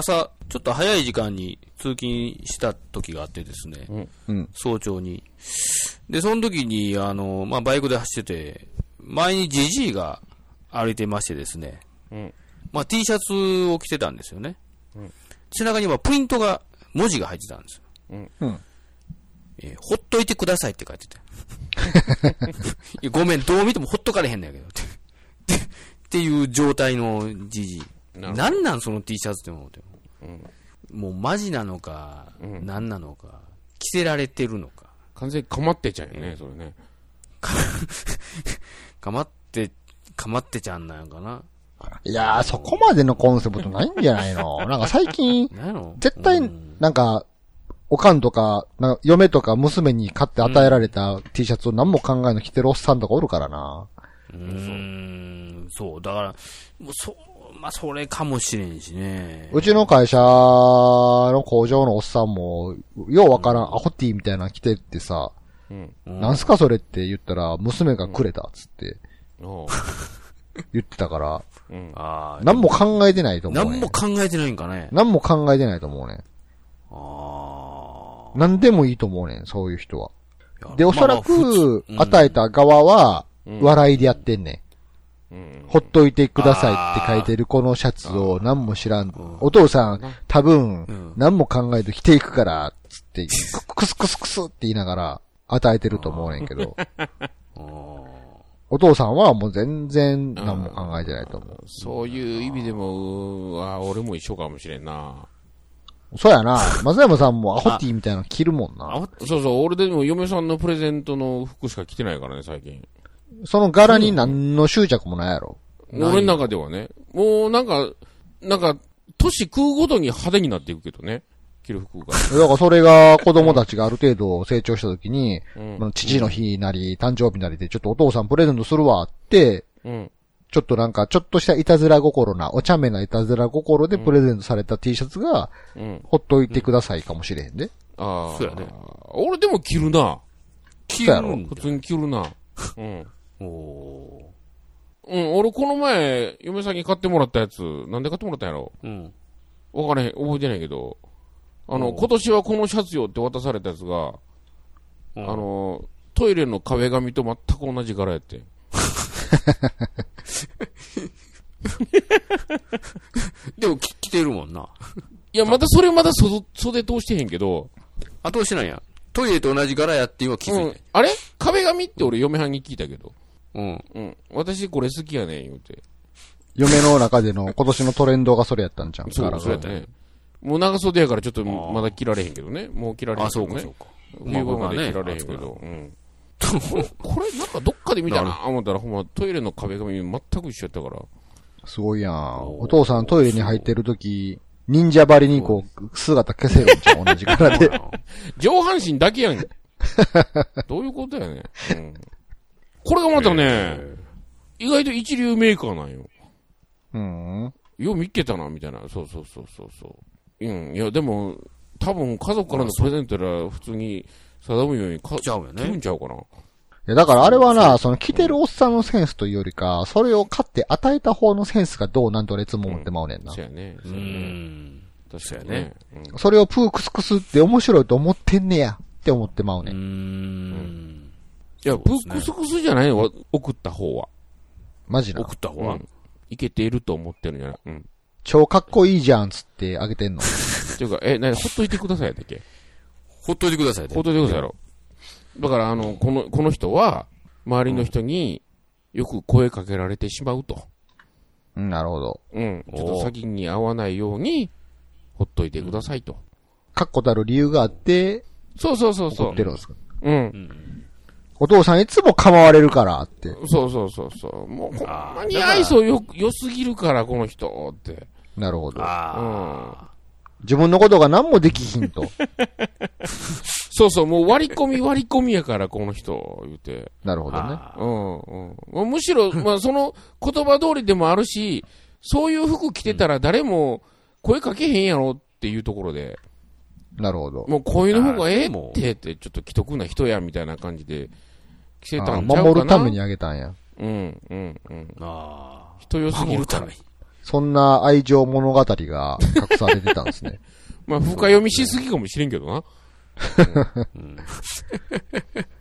朝、ちょっと早い時間に通勤した時があってですね、うん。早朝に。で、その時に、あの、まあ、バイクで走ってて、前にジジイが歩いてましてですね、うんまあ、T シャツを着てたんですよね。背中にはプリントが、文字が入ってたんですよ。うん。えーほっといてくださいって書いてて。ごめん、どう見てもほっとかれへんねんけど。ってっていう状態のじじい。なんなんその T シャツって思って。もうマジなのか、なんなのか、着せられてるのか。完全にかまってちゃうよね、それね。かまって、かまってちゃんなんかな。いやー、そこまでのコンセプトないんじゃないの？なんか最近、絶対うん、なんか、おかんとか、なんか嫁とか娘に買って与えられた T シャツを何も考えの着てるおっさんとかおるからな。うーん、そう、だから、もうそう、まあ、それかもしれんしね。うちの会社の工場のおっさんも、ようわからん、アホティみたいなの着てってさ、うん。うんなんすかそれって言ったら、娘がくれたっつっておう 言ってたから、うん。ああ、何も考えてないと思う、ね。何も考えてないんかね。何も考えてないと思うね。あ何でもいいと思うねん、そういう人は。あ。で、おそらく、通与えた側は、うん笑いでやってんねん。うん。ほっといてくださいって書いてるこのシャツを何も知らん。お父さん、多分うん、何も考えず着ていくから、つって、クスクスクスって言いながら与えてると思うねんけど、お父さんはもう全然何も考えてないと思う。そういう意味でも、あ俺も一緒かもしれんな。そうやな。松山さんもアホティみたいなの着るもんな。あそうそう、俺でも嫁さんのプレゼントの服しか着てないからね、最近。その柄に何の執着もないやろ。俺の中ではね。もうなんか、なんか、年食うごとに派手になっていくけどね。着る服が。だからそれが子供たちがある程度成長した時に、うんまあ父の日なり、誕生日なりで、ちょっとお父さんプレゼントするわって、うん。ちょっとなんか、ちょっとしたいたずら心な、お茶目ないたずら心でプレゼントされた T シャツが、うん。ほっといてくださいかもしれへんで。ああ。そうやね。俺でも着るな。着るんだ普通に着るな。うん。おうん、俺この前、嫁さんに買ってもらったやつ、なんで買ってもらったんやろ？ーうん。わからへん、覚えてないけど、あの、今年はこのシャツよって渡されたやつが、うんあの、トイレの壁紙と全く同じ柄やって。でも着着てるもんな。いや、まだそれまだ袖袖通してへんけど、後押しなんや。トイレと同じ柄やって今気づいて。、うんあれ？壁紙って俺嫁はんに聞いたけど、うん。うん、私これ好きやねん言うて。嫁の中での今年のトレンドがそれやったんじゃん。そう、そうやったね。もう長袖やからちょっとまだ着られへんけどね。もう着られへんあ、けどねそうかそう。か。冬場まで着られへんけど。うん。これなんかどっかで見たな思ったらほんまトイレの壁紙全く一緒やったから。すごいやん。お父さんトイレに入ってる時、忍者張りにこう、姿消せるんじゃん、同じ柄で。上半身だけやん。どういうことやねん。うん。これがまたね、意外と一流メーカーなんよ。うん。よう見っけたな、みたいな。そうそうそうそうそう。うん。いや、でも、多分家族からのプレゼントやら普通に定むようにか、ちゃうよね着るんちゃうかな。いや、だからあれはな、その着てるおっさんのセンスというよりか、それを買って与えた方のセンスがどうなんと列も思ってまうねんな。そうやね。うそうやね。ん。確かにね。うんそれをプークスクスって面白いと思ってんねやって思ってまううねん。ん。いや、そうですねプックスクスじゃないの？わ送った方は。マジな。送った方はうん。いけていると思ってるんじゃないうん。超かっこいいじゃんつってあげてんの。っていうか、え、なに、ほっといてくださいやったっけ？ほっといてくださいね。ほっといてくださいやろ。だから、あの、この、この人は、周りの人によく声かけられてしまうと。うん、なるほど。うん。ちょっと先に会わないように、ほっといてくださいと。確固たる理由があって、そうそうそうそう怒って。るんですか？うん。お父さんいつも構われるからって。そうそうそうそう。もう、ほんまに愛想よ、良すぎるから、この人って。なるほど。あ自分のことが何もできひんと。そうそう、もう割り込み割り込みやから、この人、言うて。なるほどね。あ。うん、うん。まあむしろ、まあ、その言葉通りでもあるし、そういう服着てたら誰も声かけへんやろっていうところで、なるほど。もうこういうの方がええって、って、ちょっと既得な人や、みたいな感じで、着せたんか守るためにあげたんや。うん、うん、うん。あ人良。すぎ守るため。に。そんな愛情物語が隠されてたんですね。まあ、深読みしすぎかもしれんけどな。うん